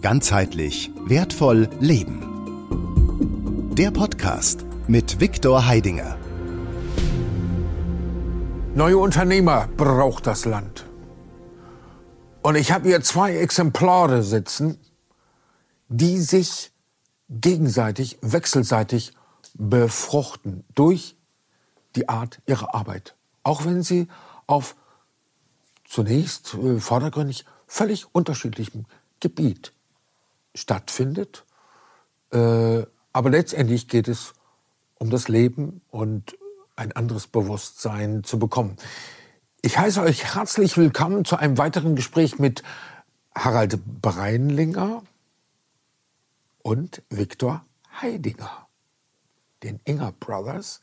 Ganzheitlich wertvoll leben. Der Podcast mit Viktor Heidinger. Neue Unternehmer braucht das Land. Und ich habe hier zwei Exemplare sitzen, die sich gegenseitig, wechselseitig befruchten durch die Art ihrer Arbeit. Auch wenn sie auf zunächst äh, vordergründig völlig unterschiedlichem Gebiet stattfindet. Äh, aber letztendlich geht es um das Leben und ein anderes Bewusstsein zu bekommen. Ich heiße euch herzlich willkommen zu einem weiteren Gespräch mit Harald Breinlinger und Viktor Heidinger, den Inger Brothers,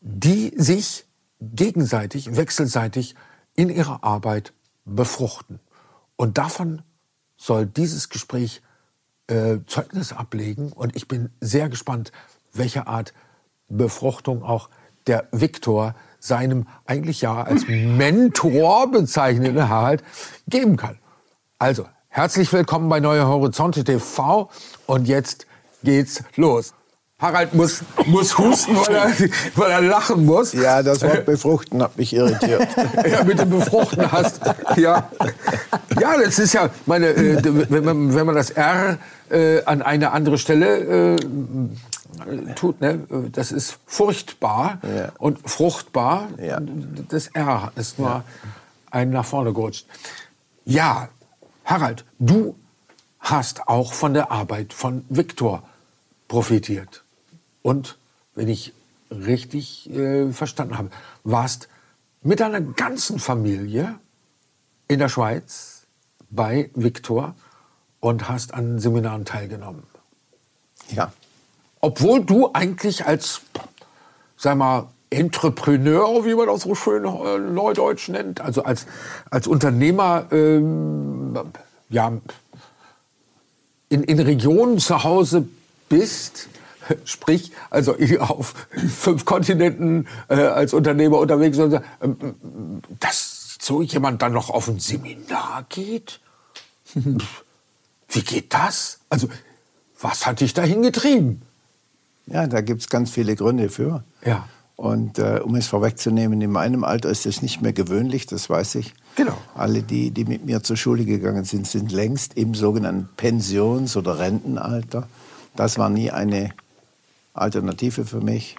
die sich gegenseitig, wechselseitig in ihrer Arbeit befruchten. Und davon soll dieses Gespräch äh, Zeugnis ablegen. Und ich bin sehr gespannt, welche Art Befruchtung auch der Viktor seinem eigentlich ja als Mentor bezeichneten Harald geben kann. Also, herzlich willkommen bei Neue Horizonte TV und jetzt geht's los. Harald muss, muss husten, weil er, weil er lachen muss. Ja, das Wort befruchten hat mich irritiert. ja, mit dem Befruchten hast. Ja, ja das ist ja, meine, äh, wenn, man, wenn man das R äh, an eine andere Stelle äh, tut, ne, das ist furchtbar ja. und fruchtbar. Ja. Das R ist nur ja. ein nach vorne gerutscht. Ja, Harald, du hast auch von der Arbeit von Viktor profitiert und, wenn ich richtig äh, verstanden habe, warst mit deiner ganzen Familie in der Schweiz bei Viktor und hast an Seminaren teilgenommen. Ja. Obwohl du eigentlich als, sag mal, Entrepreneur, wie man das so schön äh, neudeutsch nennt, also als, als Unternehmer, ähm, ja, in, in Regionen zu Hause bist, sprich, also auf fünf Kontinenten äh, als Unternehmer unterwegs, und, ähm, dass so jemand dann noch auf ein Seminar geht? Wie geht das? Also, was hat dich dahin getrieben? Ja, da gibt es ganz viele Gründe für. Ja. Und äh, um es vorwegzunehmen, in meinem Alter ist es nicht mehr gewöhnlich, das weiß ich. Genau. Alle, die, die mit mir zur Schule gegangen sind, sind längst im sogenannten Pensions- oder Rentenalter. Das war nie eine Alternative für mich.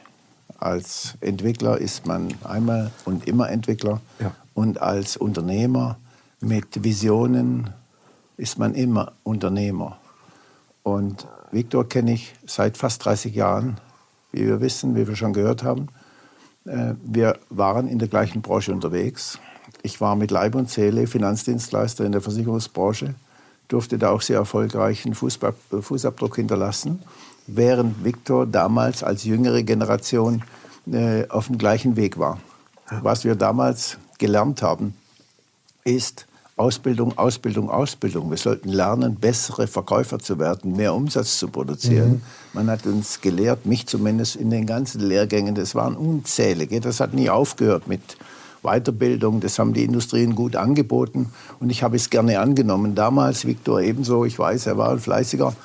Als Entwickler ist man einmal und immer Entwickler. Ja. Und als Unternehmer mit Visionen ist man immer Unternehmer. Und Viktor kenne ich seit fast 30 Jahren, wie wir wissen, wie wir schon gehört haben. Äh, wir waren in der gleichen Branche unterwegs. Ich war mit Leib und Seele Finanzdienstleister in der Versicherungsbranche, durfte da auch sehr erfolgreichen Fußabdruck hinterlassen während Viktor damals als jüngere Generation äh, auf dem gleichen Weg war. Was wir damals gelernt haben, ist Ausbildung, Ausbildung, Ausbildung. Wir sollten lernen, bessere Verkäufer zu werden, mehr Umsatz zu produzieren. Mhm. Man hat uns gelehrt, mich zumindest in den ganzen Lehrgängen, das waren unzählige, das hat nie aufgehört mit Weiterbildung, das haben die Industrien gut angeboten und ich habe es gerne angenommen. Damals, Viktor ebenso, ich weiß, er war ein fleißiger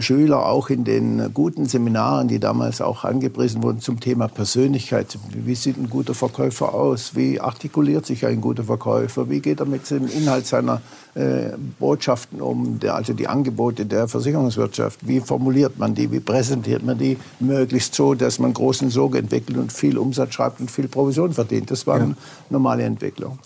Schüler auch in den guten Seminaren, die damals auch angepriesen wurden zum Thema Persönlichkeit. Wie sieht ein guter Verkäufer aus? Wie artikuliert sich ein guter Verkäufer? Wie geht er mit dem Inhalt seiner äh, Botschaften um, der, also die Angebote der Versicherungswirtschaft? Wie formuliert man die? Wie präsentiert man die? Möglichst so, dass man großen Sog entwickelt und viel Umsatz schreibt und viel Provision verdient. Das waren ja. normale Entwicklung.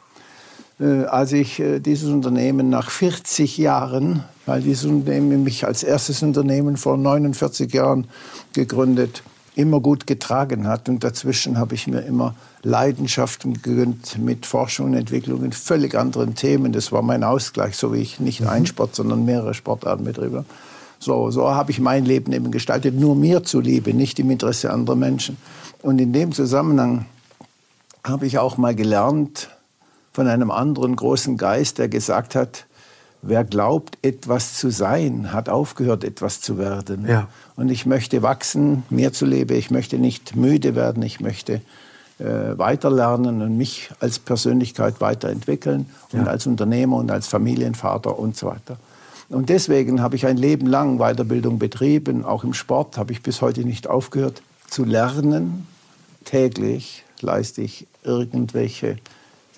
Äh, als ich äh, dieses Unternehmen nach 40 Jahren, weil dieses Unternehmen mich als erstes Unternehmen vor 49 Jahren gegründet, immer gut getragen hat. Und dazwischen habe ich mir immer Leidenschaften gegönnt mit Forschung und Entwicklung in völlig anderen Themen. Das war mein Ausgleich, so wie ich nicht mhm. einen Sport, sondern mehrere Sportarten betriebe. So, so habe ich mein Leben eben gestaltet, nur mir zuliebe, nicht im Interesse anderer Menschen. Und in dem Zusammenhang habe ich auch mal gelernt, von einem anderen großen Geist, der gesagt hat, wer glaubt, etwas zu sein, hat aufgehört, etwas zu werden. Ja. Und ich möchte wachsen, mehr zu leben, ich möchte nicht müde werden, ich möchte äh, weiterlernen und mich als Persönlichkeit weiterentwickeln und ja. als Unternehmer und als Familienvater und so weiter. Und deswegen habe ich ein Leben lang Weiterbildung betrieben. Auch im Sport habe ich bis heute nicht aufgehört zu lernen. Täglich leiste ich irgendwelche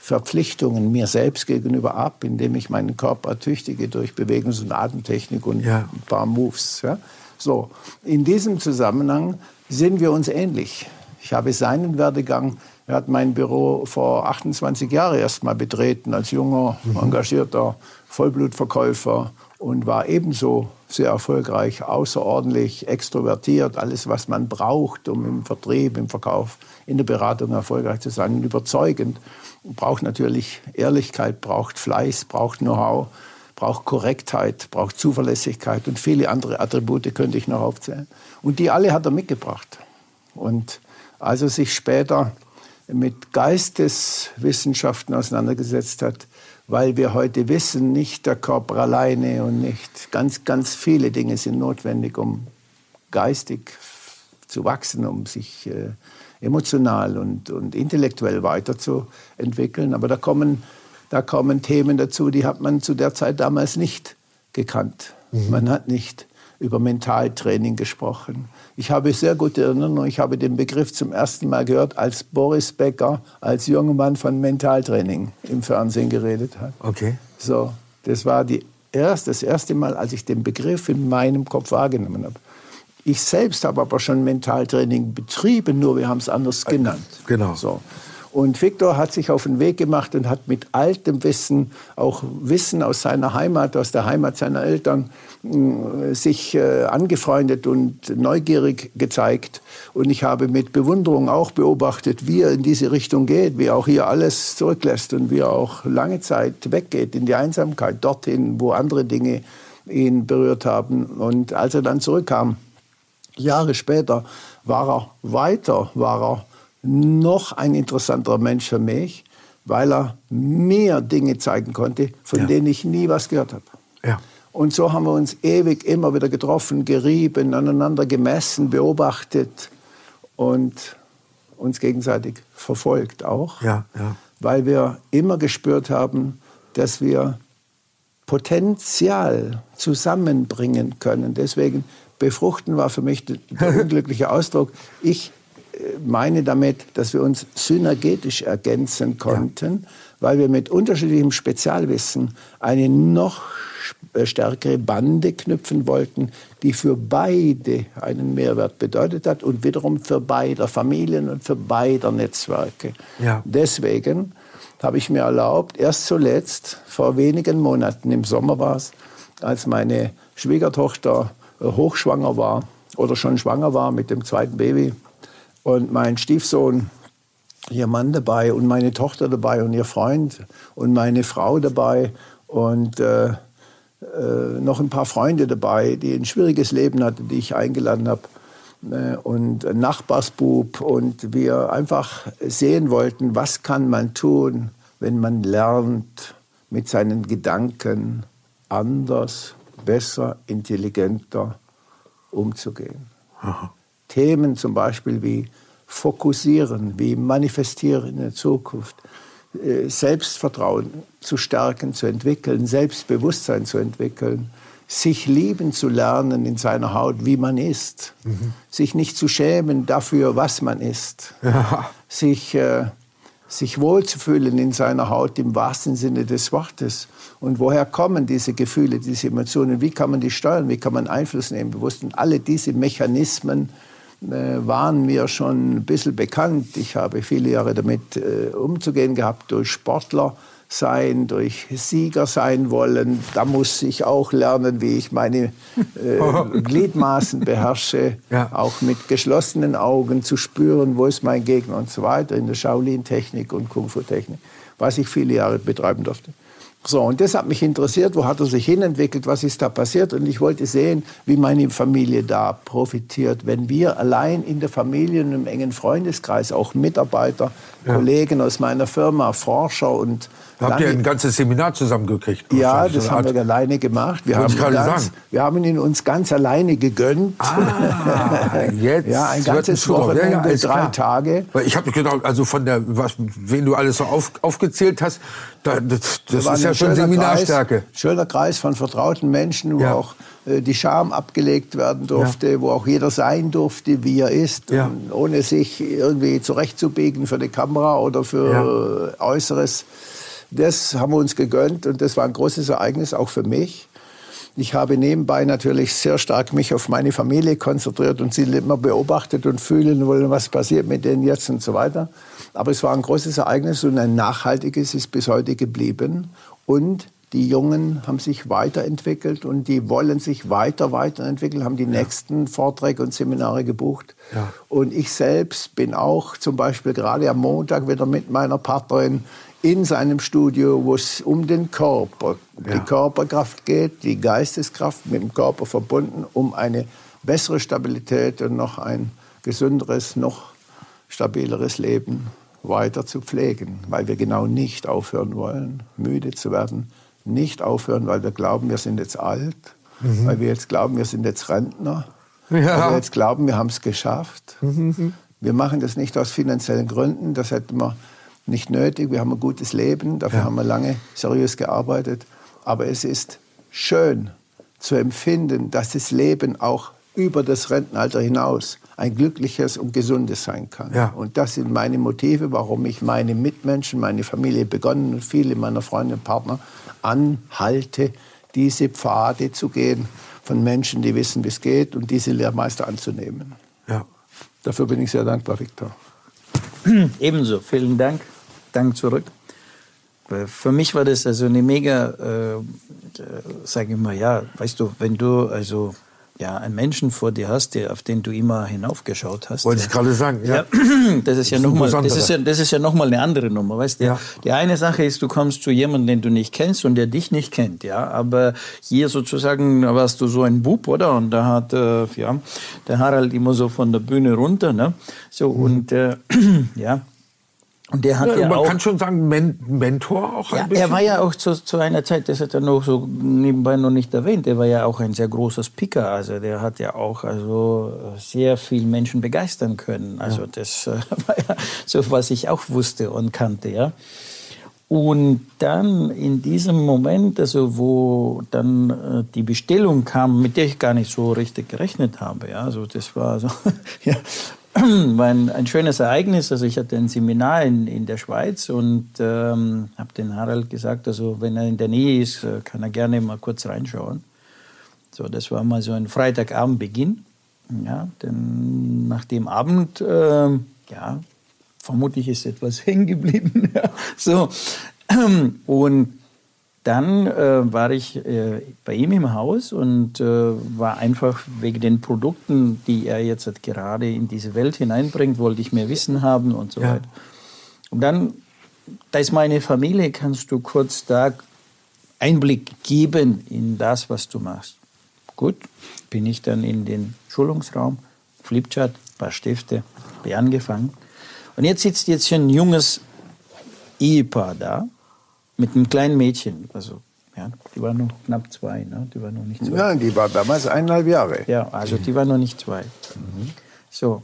Verpflichtungen mir selbst gegenüber ab, indem ich meinen Körper ertüchtige durch Bewegungs- und Atemtechnik und ja. ein paar Moves. Ja. So, in diesem Zusammenhang sind wir uns ähnlich. Ich habe seinen Werdegang, er hat mein Büro vor 28 Jahren erst mal betreten als junger, mhm. engagierter Vollblutverkäufer und war ebenso sehr erfolgreich, außerordentlich extrovertiert, alles, was man braucht, um im Vertrieb, im Verkauf, in der Beratung erfolgreich zu sein, und überzeugend. Braucht natürlich Ehrlichkeit, braucht Fleiß, braucht Know-how, braucht Korrektheit, braucht Zuverlässigkeit und viele andere Attribute könnte ich noch aufzählen. Und die alle hat er mitgebracht. Und als er sich später mit Geisteswissenschaften auseinandergesetzt hat, weil wir heute wissen, nicht der Körper alleine und nicht ganz, ganz viele Dinge sind notwendig, um geistig zu wachsen, um sich äh, emotional und, und intellektuell weiterzuentwickeln. Aber da kommen, da kommen Themen dazu, die hat man zu der Zeit damals nicht gekannt. Mhm. Man hat nicht über Mentaltraining gesprochen. Ich habe sehr gute Erinnerung, ich habe den Begriff zum ersten Mal gehört, als Boris Becker als junger Mann von Mentaltraining im Fernsehen geredet hat. Okay. So, das war die erst, das erste Mal, als ich den Begriff in meinem Kopf wahrgenommen habe. Ich selbst habe aber schon Mentaltraining betrieben, nur wir haben es anders genannt. Genau. So. Und Viktor hat sich auf den Weg gemacht und hat mit altem Wissen, auch Wissen aus seiner Heimat, aus der Heimat seiner Eltern, äh, sich äh, angefreundet und neugierig gezeigt. Und ich habe mit Bewunderung auch beobachtet, wie er in diese Richtung geht, wie er auch hier alles zurücklässt und wie er auch lange Zeit weggeht in die Einsamkeit, dorthin, wo andere Dinge ihn berührt haben. Und als er dann zurückkam, Jahre später, war er weiter, war er noch ein interessanterer Mensch für mich, weil er mir Dinge zeigen konnte, von ja. denen ich nie was gehört habe. Ja. Und so haben wir uns ewig immer wieder getroffen, gerieben, aneinander gemessen, beobachtet und uns gegenseitig verfolgt auch, ja, ja. weil wir immer gespürt haben, dass wir Potenzial zusammenbringen können. Deswegen befruchten war für mich der unglückliche Ausdruck. Ich meine damit, dass wir uns synergetisch ergänzen konnten, ja. weil wir mit unterschiedlichem Spezialwissen eine noch äh, stärkere Bande knüpfen wollten, die für beide einen Mehrwert bedeutet hat und wiederum für beide Familien und für beide Netzwerke. Ja. Deswegen habe ich mir erlaubt, erst zuletzt, vor wenigen Monaten, im Sommer war es, als meine Schwiegertochter äh, hochschwanger war oder schon schwanger war mit dem zweiten Baby, und mein Stiefsohn, ihr Mann dabei und meine Tochter dabei und ihr Freund und meine Frau dabei und äh, äh, noch ein paar Freunde dabei, die ein schwieriges Leben hatten, die ich eingeladen habe. Äh, und Nachbarsbub und wir einfach sehen wollten, was kann man tun, wenn man lernt, mit seinen Gedanken anders, besser, intelligenter umzugehen. Aha. Themen zum Beispiel wie Fokussieren, wie Manifestieren in der Zukunft, äh, Selbstvertrauen zu stärken, zu entwickeln, Selbstbewusstsein zu entwickeln, sich lieben zu lernen in seiner Haut, wie man ist, mhm. sich nicht zu schämen dafür, was man ist, ja. sich, äh, sich wohlzufühlen in seiner Haut im wahrsten Sinne des Wortes. Und woher kommen diese Gefühle, diese Emotionen? Wie kann man die steuern? Wie kann man Einfluss nehmen bewusst? Und alle diese Mechanismen äh, waren mir schon ein bisschen bekannt. Ich habe viele Jahre damit äh, umzugehen gehabt, durch Sportler sein, durch Sieger sein wollen. Da muss ich auch lernen, wie ich meine äh, Gliedmaßen beherrsche, ja. auch mit geschlossenen Augen zu spüren, wo ist mein Gegner und so weiter, in der Shaolin-Technik und Kung-Fu-Technik, was ich viele Jahre betreiben durfte. So, und das hat mich interessiert, wo hat er sich hinentwickelt, was ist da passiert. Und ich wollte sehen, wie meine Familie da profitiert, wenn wir allein in der Familie und im engen Freundeskreis, auch Mitarbeiter, ja. Kollegen aus meiner Firma, Forscher und Habt ihr ein ganzes Seminar zusammengekriegt? Ja, das haben wir alleine gemacht. Wir haben, ganz, wir haben ihn uns ganz alleine gegönnt. Ah, jetzt ja, ein ganzes Wochenende, ja, ja, drei klar. Tage. Ich habe gedacht, also von der, was, wen du alles so auf, aufgezählt hast, da, das, das ist ja schon Seminarstärke. Kreis, schöner Kreis von vertrauten Menschen, wo auch äh, die Scham abgelegt werden durfte, ja. wo auch jeder sein durfte, wie er ist, ja. ohne sich irgendwie zurechtzubiegen für die Kamera oder für ja. Äußeres. Das haben wir uns gegönnt und das war ein großes Ereignis auch für mich. Ich habe nebenbei natürlich sehr stark mich auf meine Familie konzentriert und sie immer beobachtet und fühlen wollen, was passiert mit denen jetzt und so weiter. Aber es war ein großes Ereignis und ein nachhaltiges ist bis heute geblieben. Und die Jungen haben sich weiterentwickelt und die wollen sich weiter weiterentwickeln, haben die ja. nächsten Vorträge und Seminare gebucht. Ja. Und ich selbst bin auch zum Beispiel gerade am Montag wieder mit meiner Partnerin in seinem Studio, wo es um den Körper, ja. die Körperkraft geht, die Geisteskraft mit dem Körper verbunden, um eine bessere Stabilität und noch ein gesünderes, noch stabileres Leben weiter zu pflegen, weil wir genau nicht aufhören wollen, müde zu werden, nicht aufhören, weil wir glauben, wir sind jetzt alt, mhm. weil wir jetzt glauben, wir sind jetzt Rentner, ja. weil wir jetzt glauben, wir haben es geschafft. Mhm. Wir machen das nicht aus finanziellen Gründen, das hätten wir nicht nötig. Wir haben ein gutes Leben, dafür ja. haben wir lange seriös gearbeitet. Aber es ist schön zu empfinden, dass das Leben auch über das Rentenalter hinaus ein glückliches und gesundes sein kann. Ja. Und das sind meine Motive, warum ich meine Mitmenschen, meine Familie begonnen und viele meiner Freunde und Partner anhalte, diese Pfade zu gehen von Menschen, die wissen, wie es geht und diese Lehrmeister anzunehmen. Ja. Dafür bin ich sehr dankbar, Viktor. Ebenso, vielen Dank. Dank zurück. Für mich war das also eine mega, äh, sage ich mal, ja, weißt du, wenn du also ja, einen Menschen vor dir hast, der, auf den du immer hinaufgeschaut hast. Wollte ich gerade sagen, ja. ja. das ist ja nochmal das ist ja, das ist ja noch mal eine andere Nummer, weißt du? Ja. Die eine Sache ist, du kommst zu jemandem, den du nicht kennst und der dich nicht kennt, ja. Aber hier sozusagen warst du so ein Bub, oder? Und da hat, äh, ja, der Harald immer so von der Bühne runter, ne? So, mhm. und, äh, ja, und der hat ja, ja man auch, kann schon sagen, Men Mentor auch ein ja, bisschen. Er war ja auch zu, zu einer Zeit, das hat er noch so nebenbei noch nicht erwähnt, er war ja auch ein sehr großer Speaker. Also der hat ja auch also sehr viel Menschen begeistern können. Also ja. das äh, war ja so, was ich auch wusste und kannte, ja. Und dann in diesem Moment, also wo dann äh, die Bestellung kam, mit der ich gar nicht so richtig gerechnet habe, ja, also das war so, ja, war ein, ein, schönes Ereignis. Also ich hatte ein Seminar in, in der Schweiz und ähm, habe den Harald gesagt, also wenn er in der Nähe ist, äh, kann er gerne mal kurz reinschauen. So, das war mal so ein Freitagabendbeginn. Ja, denn nach dem Abend, äh, ja, vermutlich ist etwas hängen geblieben. ja, so. Und dann äh, war ich äh, bei ihm im Haus und äh, war einfach wegen den Produkten, die er jetzt halt gerade in diese Welt hineinbringt, wollte ich mehr Wissen haben und so ja. weiter. Und dann, da ist meine Familie, kannst du kurz da Einblick geben in das, was du machst. Gut, bin ich dann in den Schulungsraum, Flipchart, paar Stifte, bin angefangen. Und jetzt sitzt jetzt ein junges Ehepaar da mit einem kleinen Mädchen. Also, ja, die war noch knapp zwei, ne? Die war noch nicht zwei. Ja, die war damals eineinhalb Jahre. Ja, also die war noch nicht zwei. Mhm. So.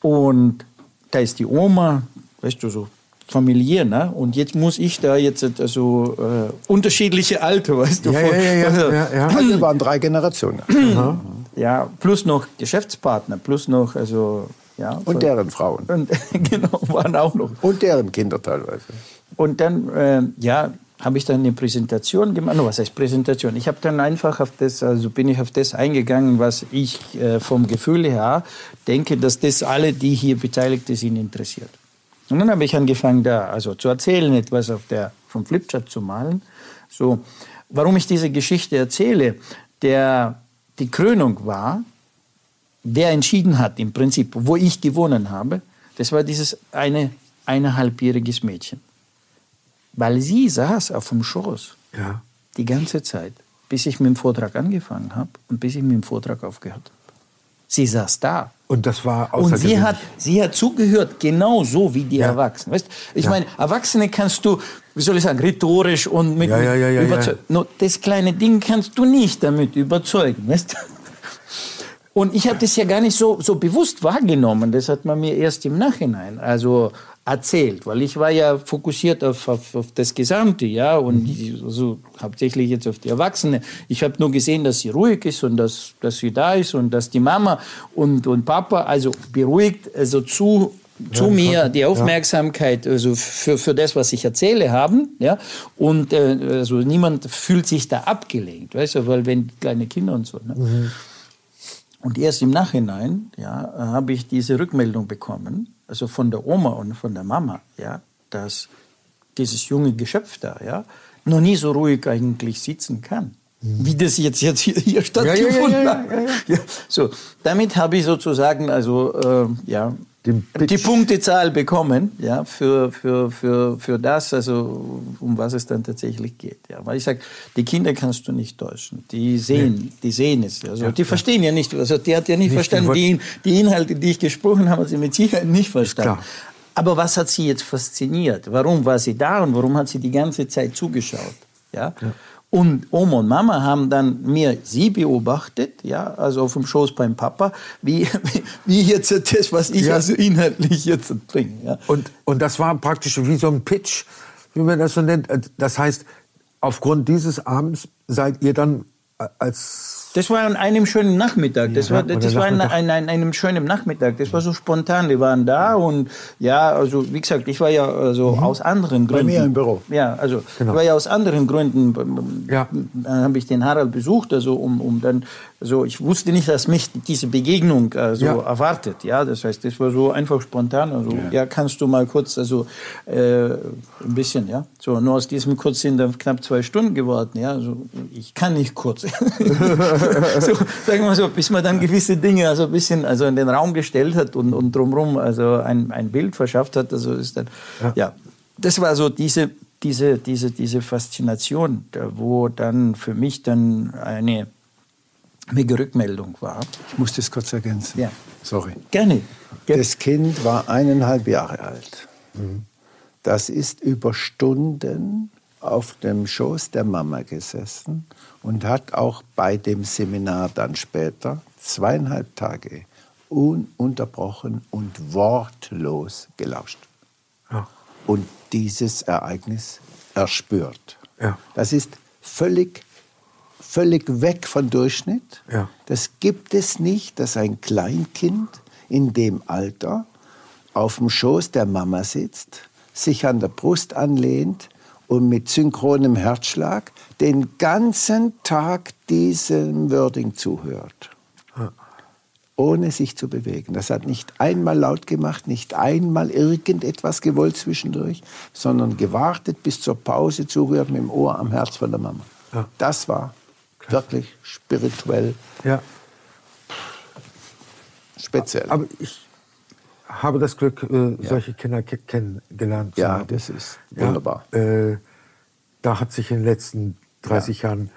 Und da ist die Oma, weißt du, so familiär, ne? Und jetzt muss ich da jetzt also äh, unterschiedliche Alter, weißt du? Ja, von, ja, ja, also, ja, ja. Also waren drei Generationen. ja, plus noch Geschäftspartner, plus noch also ja. Und deren Frauen. Und, genau, waren auch noch. Und deren Kinder teilweise. Und dann, äh, ja, habe ich dann eine Präsentation gemacht. was heißt Präsentation? Ich habe dann einfach auf das, also bin ich auf das eingegangen, was ich äh, vom Gefühl her denke, dass das alle, die hier beteiligt sind, interessiert. Und dann habe ich angefangen, da also zu erzählen, etwas auf der vom Flipchart zu malen. So, warum ich diese Geschichte erzähle, der die Krönung war, wer entschieden hat im Prinzip, wo ich gewonnen habe, das war dieses eine eineinhalbjähriges Mädchen. Weil sie saß auf dem Schoß ja. die ganze Zeit, bis ich mit dem Vortrag angefangen habe und bis ich mit dem Vortrag aufgehört habe. Sie saß da. Und das war Und sie hat, sie hat zugehört, genauso wie die Ja. Erwachsenen. Weißt? Ich Ja. meine, Erwachsene kannst du, wie soll ich sagen, rhetorisch und mit ja, ja, überzeugen. Nur das kleine Ding kannst du nicht damit überzeugen. Weißt? Und ich habe das ja gar nicht so, so bewusst wahrgenommen. Das hat man mir erst im Nachhinein also erzählt, weil ich war ja fokussiert auf, auf, auf das Gesamte, ja, und die- also hauptsächlich jetzt auf die Erwachsene. Ich habe nur gesehen, dass sie ruhig ist und dass, dass sie da ist und dass die Mama und, und Papa also beruhigt, also zu zu mir die Aufmerksamkeit also für, für das, was ich erzähle, haben. Ja? Und äh, also niemand fühlt sich da abgelenkt, weißt du, weil wenn kleine Kinder und so. Ne? Und erst im Nachhinein ja, habe ich diese Rückmeldung bekommen, also von der Oma und von der Mama, ja, dass dieses junge Geschöpf da ja, noch nie so ruhig eigentlich sitzen kann. Wie das jetzt, jetzt hier, hier stattgefunden ja, ja, hat. Ja, so, damit habe ich sozusagen also, äh, ja, Pitch. die Punktezahl bekommen ja, für, für, für, für das, also um was es dann tatsächlich geht. Ja. Weil ich sage, die Kinder kannst du nicht täuschen. Die sehen, die sehen es. Also, die verstehen ja nicht. Also die hat ja nicht, Nicht verstanden. die Die, die Inhalte, die ich gesprochen habe, hat sie mit Sicherheit nicht verstanden. Aber was hat sie jetzt fasziniert? Warum war sie da und warum hat sie die ganze Zeit zugeschaut? Ja? Und Oma und Mama haben dann mir sie beobachtet, ja, also auf dem Schoß beim Papa, wie, wie, jetzt das, was ich Ja. also inhaltlich jetzt bringe. Ja. Und, und das war praktisch wie so ein Pitch, wie man das so nennt. Das heißt, aufgrund dieses Abends seid ihr dann als Das war an einem schönen Nachmittag. Das Ja, war, das war an, an, an einem schönen Nachmittag. Das war so spontan. Die waren da und ja, also wie gesagt, ich war ja also aus anderen Gründen. mir im Büro. Ja, also Genau. ich war ja aus anderen Gründen. Ja. Dann habe ich den Harald besucht, also um, um dann, also ich wusste nicht, dass mich diese Begegnung also Ja. erwartet. Ja, das heißt, das war so einfach spontan. Also ja, kannst du mal kurz, also äh, ein bisschen, ja. So nur aus diesem kurz sind dann knapp zwei Stunden geworden. Ja, also ich kann nicht kurz. so, sagen wir so, bis man dann gewisse Dinge also ein bisschen also in den Raum gestellt hat und, und drumherum also ein, ein Bild verschafft hat, also ist dann, ja. das war so diese, diese, diese, diese Faszination, wo dann für mich dann eine mega Rückmeldung war. Ich muss das kurz ergänzen. Ja. Sorry. Gerne. Ge- Das Kind war eineinhalb Jahre alt. Das ist über Stunden auf dem Schoß der Mama gesessen und hat auch bei dem Seminar dann später zweieinhalb Tage ununterbrochen und wortlos gelauscht. Ja. Und dieses Ereignis erspürt. Ja. Das ist völlig, völlig weg von Durchschnitt. Ja. Das gibt es nicht, dass ein Kleinkind in dem Alter auf dem Schoß der Mama sitzt, sich an der Brust anlehnt und mit synchronem Herzschlag den ganzen Tag diesem Wording zuhört. Ohne sich zu bewegen. Das hat nicht einmal laut gemacht, nicht einmal irgendetwas gewollt zwischendurch, sondern gewartet bis zur Pause, zugehört mit dem Ohr am Herz von der Mama. Ja. Das war wirklich spirituell Ja. speziell. Aber ich habe das Glück, äh, solche Kinder ke kennengelernt zu Ja, haben. das ist wunderbar. Ja, äh, da hat sich in den letzten 30 Jahren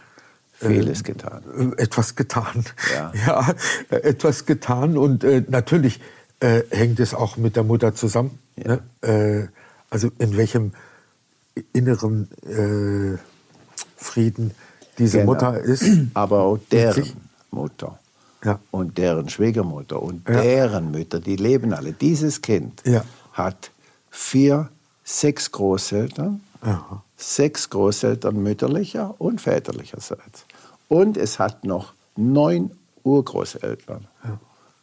Vieles getan. äh, etwas getan. Ja. Ja, äh, etwas getan. Und äh, natürlich äh, hängt es auch mit der Mutter zusammen. Ne? Äh, also in welchem inneren äh, Frieden diese Genau. Mutter ist. Aber auch deren Mutter Ja. und deren Schwiegermutter und Ja. deren Mütter, die leben alle. Dieses Kind Ja. hat vier, sechs Großeltern, Aha. sechs Großeltern mütterlicher und väterlicherseits. Und es hat noch neun Urgroßeltern.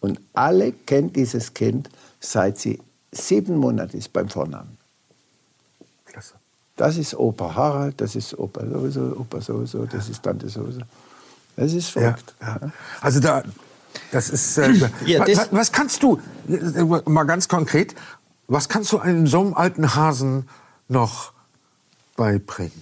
Und alle kennt dieses Kind, seit sie sieben Monate ist beim Vornamen. Klasse. Das ist Opa Harald, das ist Opa sowieso, Opa sowieso, das ist Tante sowieso. Das ist Ja, verrückt. ja. Also da, das ist. Äh, Ja, das- wa- was kannst du, mal ganz konkret, was kannst du einem so einem alten Hasen noch beibringen?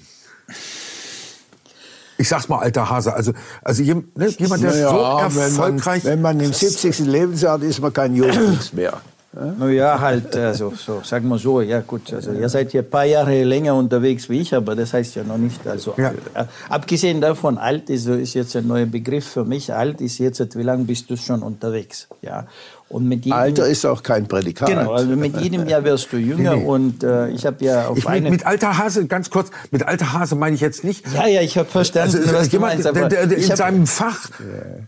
Ich sag's mal, alter Hase. Also, also ne, jemand, der Naja, so wenn man, erfolgreich. wenn man im 70. Lebensjahr ist, ist man kein Jungfuchs mehr. Naja, halt, also, so, sagen wir so, ja gut, also ihr seid hier ein paar Jahre länger unterwegs wie ich, aber das heißt ja noch nicht, also Ja. äh, abgesehen davon, alt ist, ist jetzt ein neuer Begriff für mich, alt ist jetzt, wie lange bist du schon unterwegs, ja, und mit jedem, Alter ist auch kein Prädikat. genau, also mit jedem Jahr wirst du jünger und äh, ich habe ja auf Ich mit, eine... mit alter Hase, ganz kurz, mit alter Hase meine ich jetzt nicht. ja, ja, ich habe verstanden, Also, was du meinst, der, der, der ich in hab- seinem Fach, äh,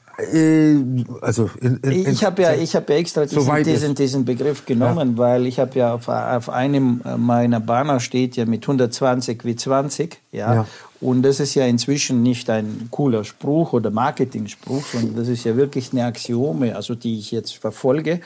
also in, in, Ich habe ja, ich hab ja extra diesen, diesen, diesen Begriff genommen, weil ich habe ja auf, auf einem meiner Banner steht ja mit 120 wie 20. Ja? Ja. Und das ist ja inzwischen nicht ein cooler Spruch oder Marketing-Spruch, sondern das ist ja wirklich eine Axiome, also die ich jetzt verfolge.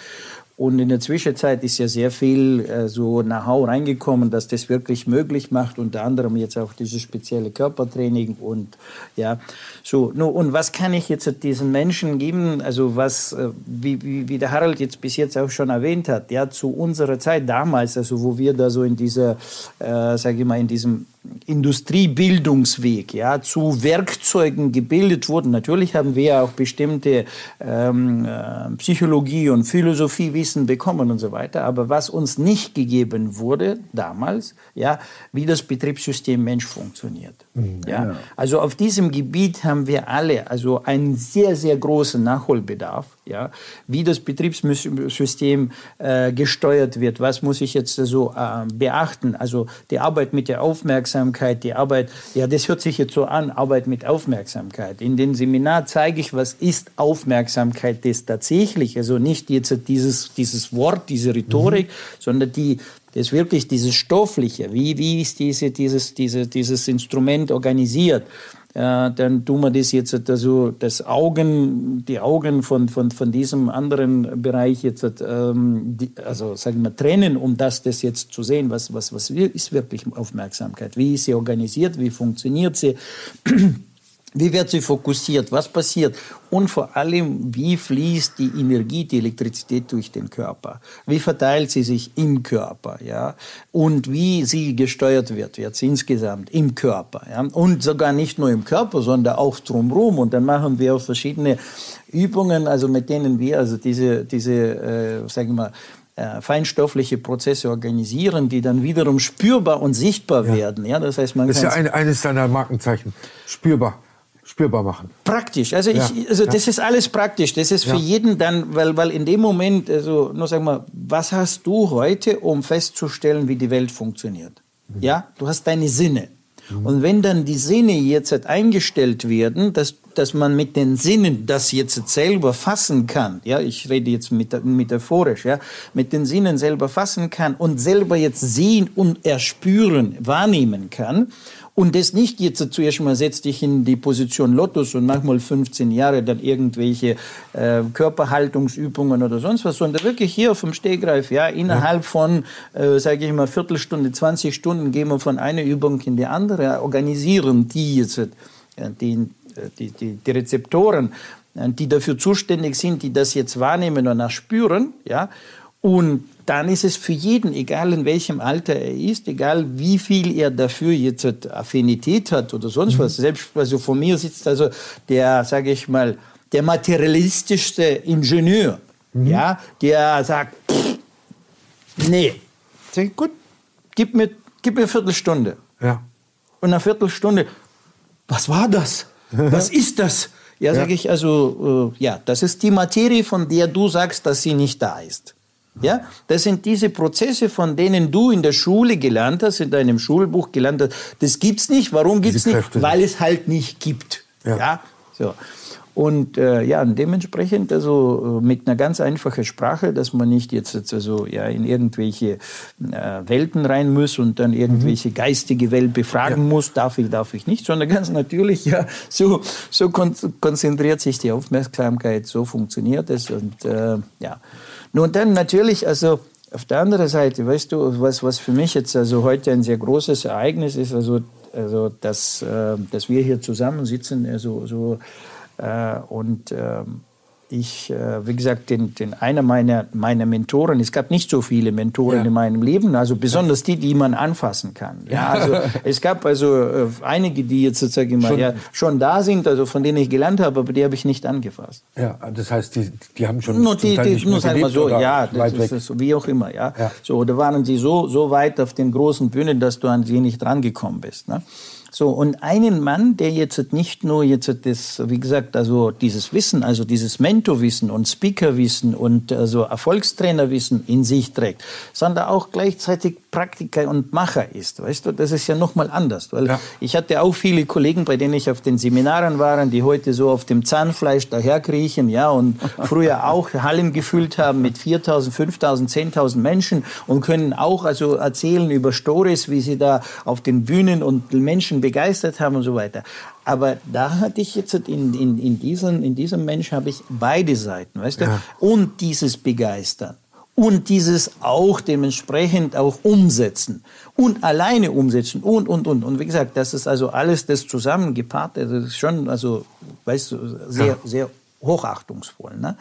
Und in der Zwischenzeit ist ja sehr viel äh, so Know-how reingekommen, dass das wirklich möglich macht. Unter anderem jetzt auch dieses spezielle Körpertraining und ja, so. No, und was kann ich jetzt diesen Menschen geben? Also was, äh, wie, wie, wie der Harald jetzt bis jetzt auch schon erwähnt hat, ja, zu unserer Zeit damals, also wo wir da so in dieser, äh, sage ich mal, in diesem Industriebildungsweg, ja, zu Werkzeugen gebildet wurden. Natürlich haben wir ja auch bestimmte ähm, äh, Psychologie und Philosophiewissen bekommen und so weiter. Aber was uns nicht gegeben wurde damals, ja, wie das Betriebssystem Mensch funktioniert. Ja. Also auf diesem Gebiet haben wir alle also einen sehr, sehr großen Nachholbedarf, ja, wie das Betriebssystem äh, gesteuert wird. Was muss ich jetzt so äh, beachten? Also die Arbeit mit der Aufmerksamkeit, die Arbeit, ja, das hört sich jetzt so an, Arbeit mit Aufmerksamkeit. In dem Seminar zeige ich, was ist Aufmerksamkeit das tatsächlich? Also nicht jetzt dieses, dieses Wort, diese Rhetorik, sondern die, das ist wirklich dieses Stoffliche. Wie, wie ist diese, dieses, diese, dieses Instrument organisiert? Äh, dann tun wir das jetzt also das Augen, die Augen von, von, von diesem anderen Bereich jetzt ähm, die, also sagen wir trennen, um das, das jetzt zu sehen, was, was, was ist wirklich Aufmerksamkeit? Wie ist sie organisiert? Wie funktioniert sie? Wie wird sie fokussiert? Was passiert? Und vor allem, wie fließt die Energie, die Elektrizität durch den Körper? Wie verteilt sie sich im Körper? Ja? Und wie sie gesteuert wird, jetzt insgesamt im Körper. Ja? Und sogar nicht nur im Körper, sondern auch drumherum. Und dann machen wir auch verschiedene Übungen, also mit denen wir also diese, diese äh, sagen wir mal, äh, feinstoffliche Prozesse organisieren, die dann wiederum spürbar und sichtbar werden. Ja, das heißt, man das ist ja ein, eines deiner Markenzeichen. Spürbar. Spürbar machen. Praktisch, also, Ja, ich, also ja. das ist alles praktisch. Das ist für jeden dann, weil, weil in dem Moment, also nur sag mal, was hast du heute, um festzustellen, wie die Welt funktioniert? Mhm. Ja, du hast deine Sinne. Und wenn dann die Sinne jetzt halt eingestellt werden, dass, dass man mit den Sinnen das jetzt selber fassen kann, ja, ich rede jetzt mit, metaphorisch, ja, mit den Sinnen selber fassen kann und selber jetzt sehen und erspüren, wahrnehmen kann, und das nicht jetzt zuerst mal setz dich in die Position Lotus und mach mal 15 Jahre dann irgendwelche äh, Körperhaltungsübungen oder sonst was, sondern wirklich hier auf dem Stegreif, ja, innerhalb von, äh, sage ich mal, Viertelstunde, 20 Stunden gehen wir von einer Übung in die andere, organisieren die jetzt, äh, die, äh, die, die, die Rezeptoren, äh, die dafür zuständig sind, die das jetzt wahrnehmen und erspüren, ja, und dann ist es für jeden, egal in welchem Alter er ist, egal wie viel er dafür jetzt hat, Affinität hat oder sonst was. Selbst also vor mir sitzt also der, sage ich mal, der materialistischste Ingenieur, ja, der sagt, pff, nee, sag gut, gib mir, gib mir eine Viertelstunde. Ja. Und eine Viertelstunde, was war das? Was ist das? Ja, sage ich, also, äh, ja, das ist die Materie, von der du sagst, dass sie nicht da ist. Ja, das sind diese Prozesse, von denen du in der Schule gelernt hast, in deinem Schulbuch gelernt hast. Das gibt's nicht. Warum gibt's nicht? Weil es halt nicht gibt. Ja. Ja, so. Und äh, ja, dementsprechend also äh, mit einer ganz einfachen Sprache, dass man nicht jetzt also ja in irgendwelche äh, Welten rein muss und dann irgendwelche geistige Welt befragen muss, darf ich, darf ich nicht, sondern ganz natürlich ja so so kon konzentriert sich die Aufmerksamkeit, so funktioniert es und äh, ja. Nun dann natürlich also auf der anderen Seite, weißt du, was, was für mich jetzt also heute ein sehr großes Ereignis ist, also, also dass, äh, dass wir hier zusammensitzen, also, so, und ähm, ich, äh, wie gesagt, den, den einer meiner, meiner Mentoren, es gab nicht so viele Mentoren ja. in meinem Leben, also besonders die, die man anfassen kann. Ja, also es gab also äh, einige, die jetzt sozusagen schon, ja, schon da sind, also von denen ich gelernt habe, aber die habe ich nicht angefasst. Ja, das heißt, die, die haben schon nur die, die, nur sagen wir so, ja, das ist, ist, wie auch immer, ja. ja. So, da waren sie so, so weit auf den großen Bühnen, dass du an sie nicht rangekommen bist. Ne? So, und einen Mann, der jetzt nicht nur jetzt das, wie gesagt, also dieses Wissen, also dieses Mentorwissen und Speakerwissen und also Erfolgstrainerwissen in sich trägt, sondern auch gleichzeitig Praktiker und Macher ist, weißt du, das ist ja nochmal anders, weil ja. ich hatte auch viele Kollegen, bei denen ich auf den Seminaren war, die heute so auf dem Zahnfleisch daherkriechen, ja, und früher auch Hallen gefüllt haben mit 4.000, 5.000, 10.000 Menschen und können auch also erzählen über Stories, wie sie da auf den Bühnen und Menschen begeistert haben und so weiter. Aber da hatte ich jetzt in, in, in, diesem, in diesem Mensch habe ich beide Seiten, weißt du? Ja. Und dieses Begeistern und dieses auch dementsprechend auch umsetzen und alleine umsetzen und, und, und. Und wie gesagt, das ist also alles das zusammengepaart, das ist schon, also, weißt du, sehr, ja. sehr hochachtungsvoll. Ne?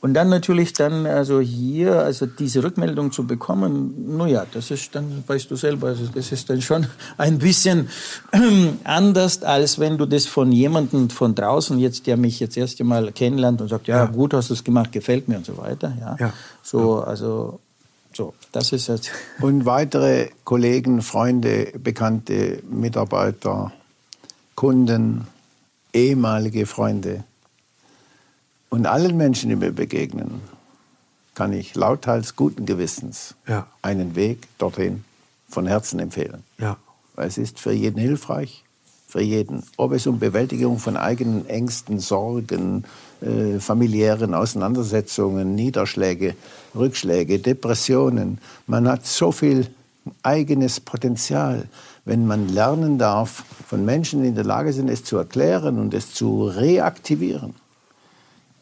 Und dann natürlich dann, also hier, also diese Rückmeldung zu bekommen, naja, das ist dann, weißt du selber, also das ist dann schon ein bisschen anders, als wenn du das von jemandem von draußen jetzt, der mich jetzt erst einmal kennenlernt und sagt, ja, ja. gut hast du es gemacht, gefällt mir und so weiter, ja. ja. So, also, so, das ist jetzt. Und weitere Kollegen, Freunde, Bekannte, Mitarbeiter, Kunden, ehemalige Freunde, und allen Menschen, die mir begegnen, kann ich lauthals guten Gewissens ja. einen Weg dorthin von Herzen empfehlen. Ja. Weil es ist für jeden hilfreich, für jeden. Ob es um Bewältigung von eigenen Ängsten, Sorgen, äh, familiären Auseinandersetzungen, Niederschläge, Rückschläge, Depressionen. Man hat so viel eigenes Potenzial, wenn man lernen darf, von Menschen, die in der Lage sind, es zu erklären und es zu reaktivieren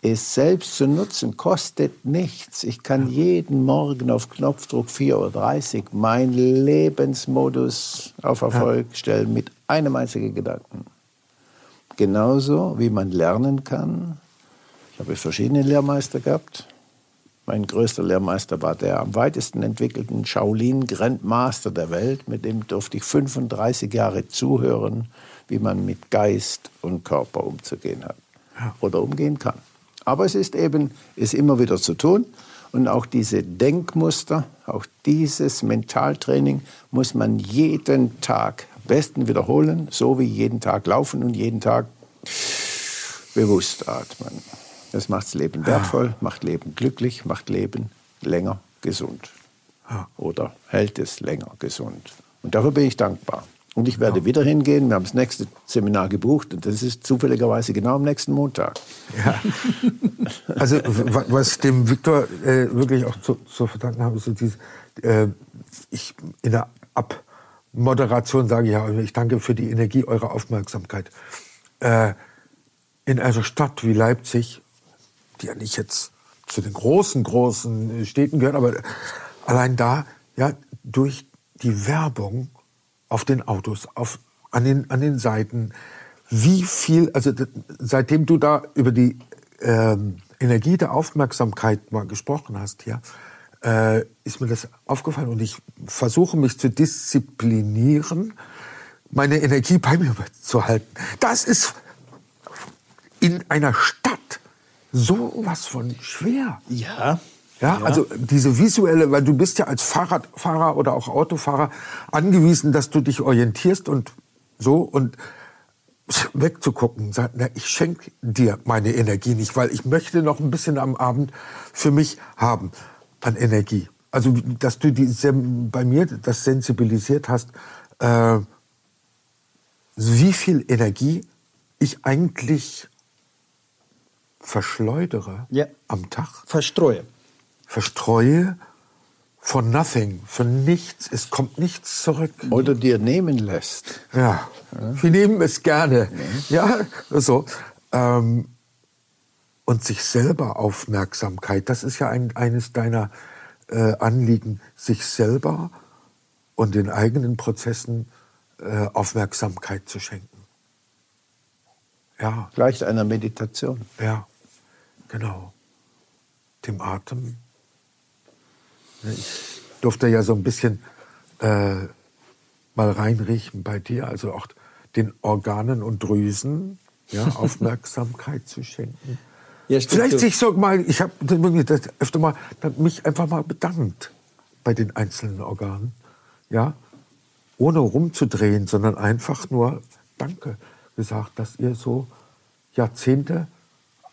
es selbst zu nutzen, kostet nichts. Ich kann jeden Morgen auf Knopfdruck 4.30 Uhr meinen Lebensmodus auf Erfolg stellen mit einem einzigen Gedanken. Genauso wie man lernen kann. Ich habe verschiedene Lehrmeister gehabt. Mein größter Lehrmeister war der am weitesten entwickelten Shaolin Grandmaster der Welt. Mit dem durfte ich 35 Jahre zuhören, wie man mit Geist und Körper umzugehen hat oder umgehen kann. Aber es ist eben, ist immer wieder zu tun. Und auch diese Denkmuster, auch dieses Mentaltraining muss man jeden Tag am besten wiederholen, so wie jeden Tag laufen und jeden Tag bewusst atmen. Das macht das Leben wertvoll, macht Leben glücklich, macht Leben länger gesund. Oder hält es länger gesund. Und dafür bin ich dankbar. Und ich werde ja. wieder hingehen. Wir haben das nächste Seminar gebucht und das ist zufälligerweise genau am nächsten Montag. Ja. Also was dem Viktor äh, wirklich auch zu, zu, verdanken habe, ist so äh, ich in der Abmoderation sage ich ja, ich danke für die Energie eurer Aufmerksamkeit. Äh, in einer Stadt wie Leipzig, die ja nicht jetzt zu den großen, großen Städten gehört, aber allein da, ja, durch die Werbung auf den Autos, auf, an, den, an den Seiten. Wie viel, also seitdem du da über die ähm, Energie der Aufmerksamkeit mal gesprochen hast hier, äh, ist mir das aufgefallen und ich versuche mich zu disziplinieren, meine Energie bei mir zu halten. Das ist in einer Stadt so was von schwer. Ja. Ja, ja, also diese visuelle, weil du bist ja als Fahrradfahrer oder auch Autofahrer angewiesen, dass du dich orientierst und so und wegzugucken, sagt, na, ich schenke dir meine Energie nicht, weil ich möchte noch ein bisschen am Abend für mich haben an Energie. Also, dass du die, bei mir das sensibilisiert hast, äh, wie viel Energie ich eigentlich verschleudere ja. am Tag. Verstreue verstreue von nothing, von nichts. Es kommt nichts zurück. Oder dir nehmen lässt. Ja, ja. wir nehmen es gerne. Ja, ja so. Ähm, und sich selber Aufmerksamkeit, das ist ja ein, eines deiner äh, Anliegen, sich selber und den eigenen Prozessen äh, Aufmerksamkeit zu schenken. Ja. Gleich einer Meditation. Ja. Genau. Dem Atem. Ich durfte ja so ein bisschen äh, mal reinriechen bei dir, also auch den Organen und Drüsen ja, Aufmerksamkeit zu schenken. Ja, Vielleicht sich so mal, ich habe öfter mal mich einfach mal bedankt bei den einzelnen Organen, ja, ohne rumzudrehen, sondern einfach nur Danke gesagt, dass ihr so Jahrzehnte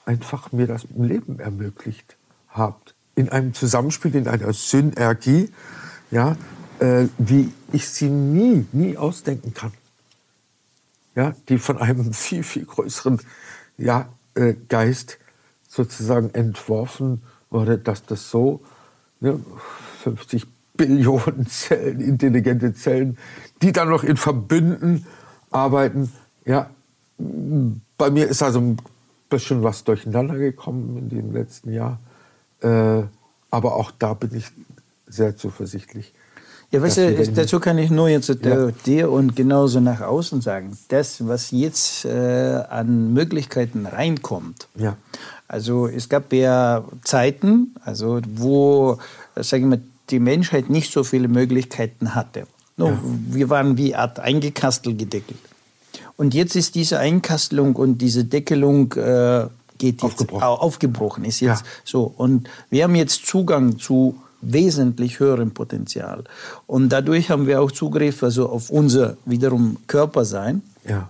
einfach mir das Leben ermöglicht habt. In einem Zusammenspiel, in einer Synergie, ja, äh, wie ich sie nie, nie ausdenken kann. Ja, die von einem viel, viel größeren ja, äh, Geist sozusagen entworfen wurde, dass das so ne, 50 Billionen Zellen, intelligente Zellen, die dann noch in Verbünden arbeiten. Ja, bei mir ist also ein bisschen was durcheinander gekommen in dem letzten Jahr. Äh, aber auch da bin ich sehr zuversichtlich. Ja, weißt du, dazu kann ich nur jetzt ja. dir und genauso nach außen sagen, das, was jetzt äh, an Möglichkeiten reinkommt. Ja. Also es gab ja Zeiten, also wo, sagen wir, die Menschheit nicht so viele Möglichkeiten hatte. No, ja. Wir waren wie Art eingekastelt, gedeckelt. Und jetzt ist diese Einkastelung und diese Deckelung äh, geht jetzt aufgebrochen. aufgebrochen ist jetzt ja. so. Und wir haben jetzt Zugang zu wesentlich höherem Potenzial. Und dadurch haben wir auch Zugriff also auf unser wiederum Körpersein. Ja.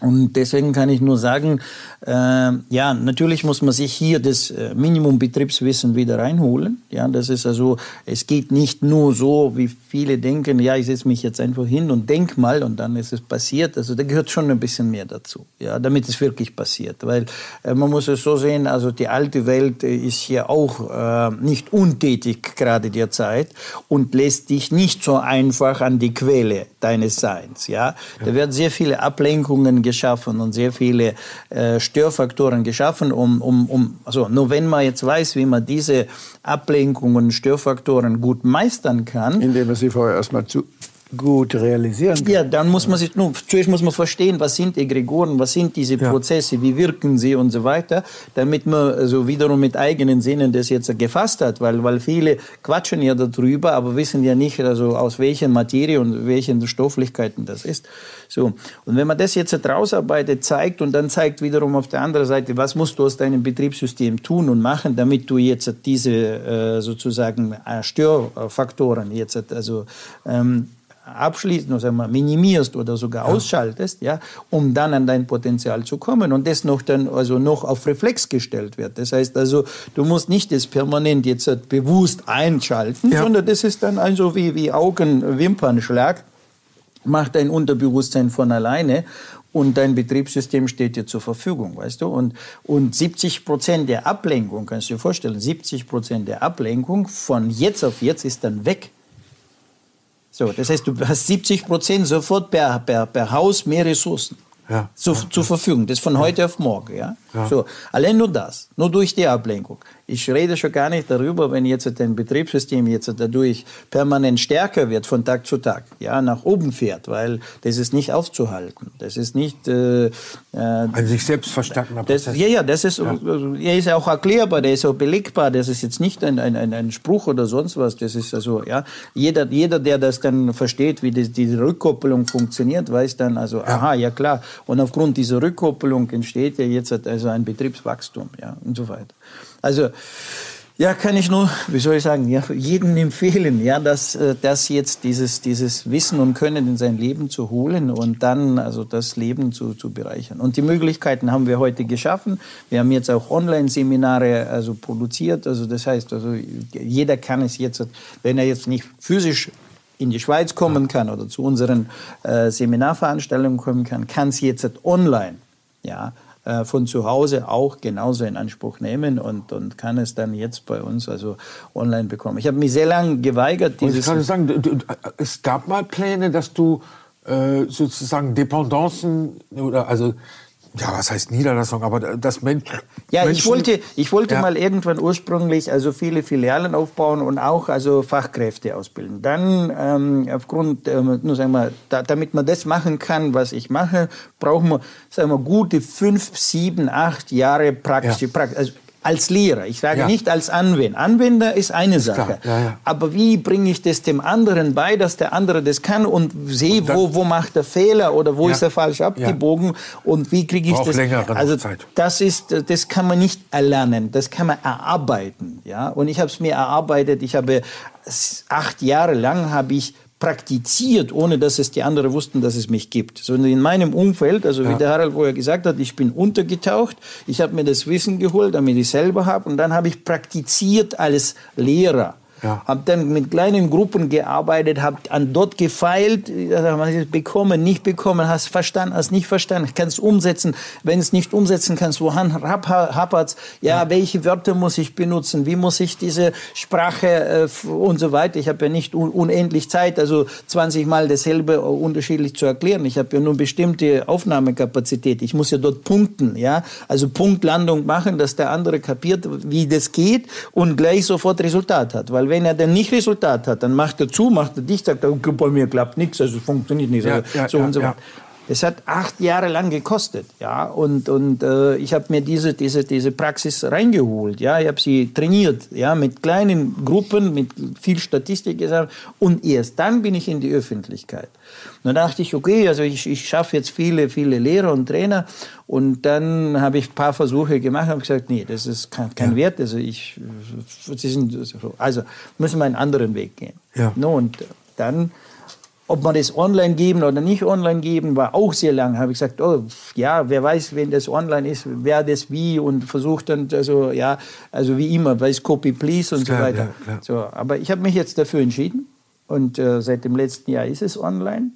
Und deswegen kann ich nur sagen, äh, ja, natürlich muss man sich hier das äh, Minimum Betriebswissen wieder reinholen. Ja, das ist also, es geht nicht nur so, wie viele denken, ja, ich setze mich jetzt einfach hin und denk mal und dann ist es passiert. Also da gehört schon ein bisschen mehr dazu, ja, damit es wirklich passiert. Weil äh, man muss es so sehen, also die alte Welt äh, ist hier auch äh, nicht untätig gerade derzeit und lässt dich nicht so einfach an die Quelle deines Seins. Ja, ja. da werden sehr viele Ablenkungen geschaffen und sehr viele äh, Störfaktoren geschaffen, um, um, um, also nur wenn man jetzt weiß, wie man diese Ablenkungen, Störfaktoren gut meistern kann. Indem man sie vorher erstmal zu, gut realisieren kann. Ja, dann muss man sich, nur, zuerst muss man verstehen, was sind Egregoren, was sind diese Prozesse, wie wirken sie und so weiter, damit man also wiederum mit eigenen Sinnen das jetzt gefasst hat, weil, weil viele quatschen ja darüber, aber wissen ja nicht, also aus welcher Materie und welchen Stofflichkeiten das ist. So. Und wenn man das jetzt rausarbeitet, zeigt und dann zeigt wiederum auf der anderen Seite, was musst du aus deinem Betriebssystem tun und machen, damit du jetzt diese äh, sozusagen äh, Störfaktoren jetzt also ähm, abschließt, also minimierst oder sogar ja. ausschaltest, ja, um dann an dein Potenzial zu kommen und das noch dann also noch auf Reflex gestellt wird. Das heißt also, du musst nicht das permanent jetzt bewusst einschalten, ja. sondern das ist dann also wie, wie Augenwimpernschlag, macht dein Unterbewusstsein von alleine und dein Betriebssystem steht dir zur Verfügung, weißt du? Und, und 70 Prozent der Ablenkung, kannst du dir vorstellen, 70 Prozent der Ablenkung von jetzt auf jetzt ist dann weg. So, das heißt, du hast 70 Prozent sofort per, per, per Haus mehr Ressourcen ja, zu, ja, zur Verfügung. Das von heute auf morgen. Ja? So, allein nur das, nur durch die Ablenkung. Ich rede schon gar nicht darüber, wenn jetzt ein Betriebssystem jetzt dadurch permanent stärker wird von Tag zu Tag, ja, nach oben fährt, weil das ist nicht aufzuhalten. Das ist nicht. Äh, äh ein sich selbst verstandener Prozess. ja, ja, das ist, ja. er ist auch erklärbar, der ist auch belegbar. Das ist jetzt nicht ein, ein, ein Spruch oder sonst was. Das ist also, ja, jeder, jeder, der das dann versteht, wie das, diese Rückkopplung funktioniert, weiß dann also, ja. aha, ja klar. Und aufgrund dieser Rückkopplung entsteht ja jetzt also ein Betriebswachstum, ja, und so weiter. Also ja, kann ich nur, wie soll ich sagen, ja, jedem empfehlen, ja, dass äh, das jetzt dieses, dieses Wissen und Können in sein Leben zu holen und dann also das Leben zu, zu bereichern. Und die Möglichkeiten haben wir heute geschaffen. Wir haben jetzt auch Online-Seminare also produziert. Also das heißt, also jeder kann es jetzt, wenn er jetzt nicht physisch in die Schweiz kommen kann oder zu unseren äh, Seminarveranstaltungen kommen kann, kann es jetzt online ja, äh, von zu Hause auch genauso in Anspruch nehmen und, und kann es dann jetzt bei uns also online bekommen. Ich habe mich sehr lange geweigert. Dieses ich kann sagen, du, du, es gab mal Pläne, dass du äh, sozusagen Dependancen oder also ja, was heißt Niederlassung, aber das Mensch. Ja, Menschen, ich wollte, ich wollte ja. mal irgendwann ursprünglich also viele Filialen aufbauen und auch also Fachkräfte ausbilden. Dann ähm, aufgrund, ähm, nur sagen wir, da, damit man das machen kann, was ich mache, brauchen wir, sagen wir, gute fünf, sieben, acht Jahre Praxis. Ja. Praxis also als Lehrer. Ich sage Ja. nicht als Anwender. Anwender ist eine Sache. ja, ja. Aber wie bringe ich das dem anderen bei, dass der andere das kann und sehe, dann- wo, wo macht er Fehler oder wo ist er falsch abgebogen und wie kriege ich Braucht das? längere also Zeit. das ist, das kann man nicht erlernen, das kann man erarbeiten, ja. Und ich habe es mir erarbeitet. Ich habe acht Jahre lang habe ich praktiziert, ohne dass es die anderen wussten, dass es mich gibt. Sondern in meinem Umfeld, also wie der Harald vorher gesagt hat, ich bin untergetaucht, ich habe mir das Wissen geholt, damit ich selber habe, und dann habe ich praktiziert als Lehrer. Ja. Habe dann mit kleinen Gruppen gearbeitet, habe an dort gefeilt, bekommen, nicht bekommen, hast verstanden, hast nicht verstanden, kannst umsetzen. Wenn es nicht umsetzen kannst, woran hapert ja, welche Wörter muss ich benutzen, wie muss ich diese Sprache äh, und so weiter. Ich habe ja nicht un unendlich Zeit, also 20 Mal dasselbe äh, unterschiedlich zu erklären. Ich habe ja nur bestimmte Aufnahmekapazität. Ich muss ja dort punkten, ja, also Punktlandung machen, dass der andere kapiert, wie das geht und gleich sofort Resultat hat. Weil wenn er dann nicht Resultat hat, dann macht er zu, macht er dicht, sagt er, bei mir klappt nichts, also funktioniert nicht. Ja, also, ja, so ja, und so. Das hat acht Jahre lang gekostet, ja, und, und äh, ich habe mir diese, diese, diese Praxis reingeholt, ja, ich habe sie trainiert, ja, mit kleinen Gruppen, mit viel Statistik gesagt, und erst dann bin ich in die Öffentlichkeit. Und dann dachte ich, okay, also ich, ich schaffe jetzt viele, viele Lehrer und Trainer, und dann habe ich ein paar Versuche gemacht, habe gesagt, nee, das ist kein, kein Wert, also ich, sie sind, also müssen wir einen anderen Weg gehen. Ja. No, und dann ob man das online geben oder nicht online geben, war auch sehr lang. Habe ich gesagt, oh, ja, wer weiß, wenn das online ist, wer das wie und versucht dann, also, ja, also wie immer, weiß Copy Please und Klar, so weiter. ja. So, aber ich habe mich jetzt dafür entschieden und äh, seit dem letzten Jahr ist es online.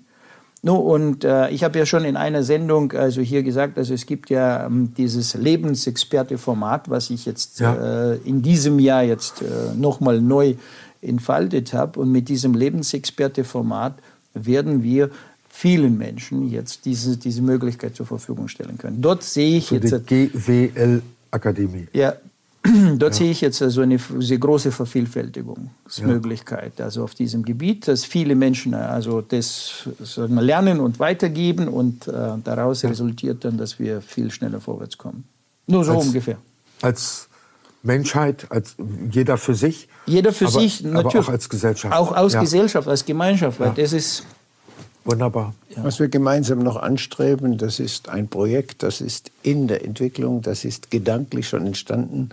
No, und äh, ich habe ja schon in einer Sendung also hier gesagt, also es gibt ja ähm, dieses Lebensexperte-Format, was ich jetzt Ja. äh, in diesem Jahr jetzt äh, nochmal neu entfaltet habe. Und mit diesem Lebensexperte-Format werden wir vielen Menschen jetzt diese, diese Möglichkeit zur Verfügung stellen können. Dort sehe ich Für jetzt die GWL-Akademie. ja, dort sehe ich jetzt also eine sehr große Vervielfältigungsmöglichkeit, also auf diesem Gebiet, dass viele Menschen also das sagen wir, lernen und weitergeben und äh, daraus resultiert dann, dass wir viel schneller vorwärts kommen. Nur so Als- ungefähr. Als Menschheit, als jeder für sich. Jeder für aber, sich natürlich. Aber auch als Gesellschaft. Auch aus ja. Gesellschaft, als Gemeinschaft, weil das ist Wunderbar. Was wir gemeinsam noch anstreben, das ist ein Projekt, das ist in der Entwicklung, das ist gedanklich schon entstanden.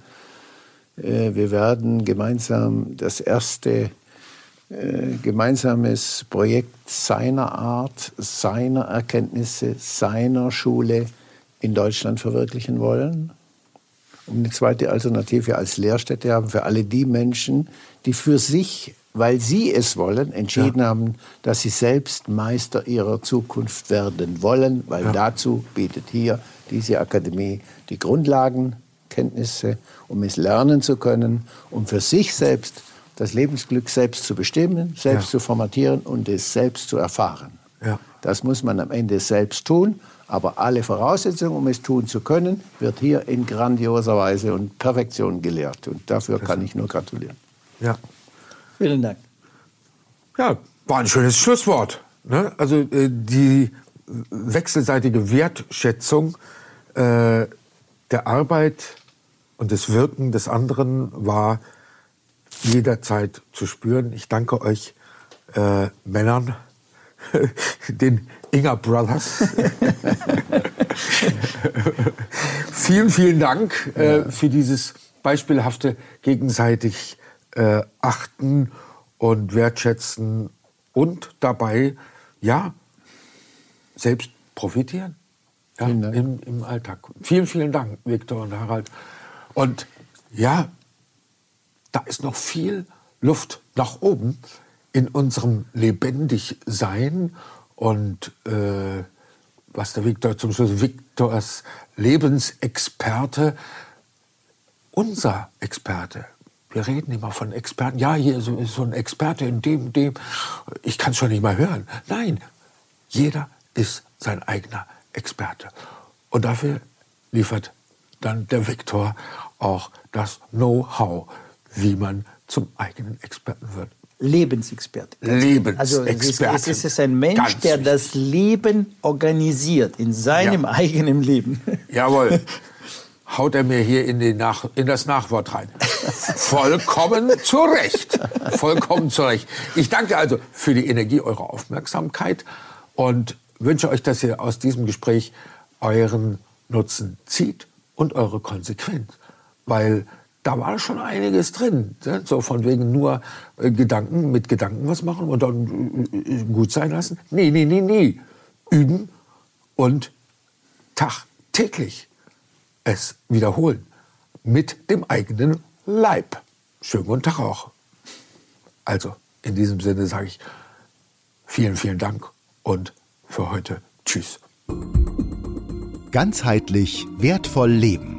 Äh, Wir werden gemeinsam das erste äh, gemeinsames Projekt seiner Art, seiner Erkenntnisse, seiner Schule in Deutschland verwirklichen wollen. Eine zweite Alternative als Lehrstätte haben für alle die Menschen, die für sich, weil sie es wollen, entschieden haben, dass sie selbst Meister ihrer Zukunft werden wollen, weil dazu bietet hier diese Akademie die Grundlagenkenntnisse, um es lernen zu können, um für sich selbst das Lebensglück selbst zu bestimmen, selbst Ja. zu formatieren und es selbst zu erfahren. Ja. Das muss man am Ende selbst tun. Aber alle Voraussetzungen, um es tun zu können, wird hier in grandioser Weise und Perfektion gelehrt. Und dafür kann ich nur gratulieren. Ja. Vielen Dank. Ja, war ein schönes Schlusswort. Ne? Also äh, die wechselseitige Wertschätzung äh, der Arbeit und des Wirken des anderen war jederzeit zu spüren. Ich danke euch äh, Männern, den Inga Brothers. vielen, vielen Dank äh, für dieses beispielhafte gegenseitig äh, achten und wertschätzen und dabei, ja, selbst profitieren. Ja. Im, Im Alltag. Vielen, vielen Dank, Viktor und Harald. Und ja, da ist noch viel Luft nach oben in unserem Lebendigsein und äh, was der Viktor zum Schluss, Viktors Lebensexperte, unser Experte. Wir reden immer von Experten. Ja, hier ist so, ein Experte in dem, dem. Ich kann es schon nicht mal hören. Nein, jeder ist sein eigener Experte. Und dafür liefert dann der Viktor auch das Know-how, wie man zum eigenen Experten wird. Lebensexperte. Lebensexperte. Also es ist, es ist ein Mensch, Ganz der das Leben organisiert in seinem Ja. eigenen Leben. Jawohl. haut er mir hier in, Nach in das Nachwort rein. Vollkommen zu Recht. Vollkommen zu Recht. Ich danke also für die Energie eurer Aufmerksamkeit und wünsche euch, dass ihr aus diesem Gespräch euren Nutzen zieht und eure Konsequenz. Weil da war schon einiges drin. Ne? So von wegen nur äh, Gedanken, mit Gedanken was machen und dann äh, gut sein lassen. Nee, nee, nee, nee. Üben und tagtäglich es wiederholen. Mit dem eigenen Leib. Schönen guten Tag auch. Also, in diesem Sinne sage ich vielen, vielen Dank und für heute Tschüss. Ganzheitlich wertvoll leben.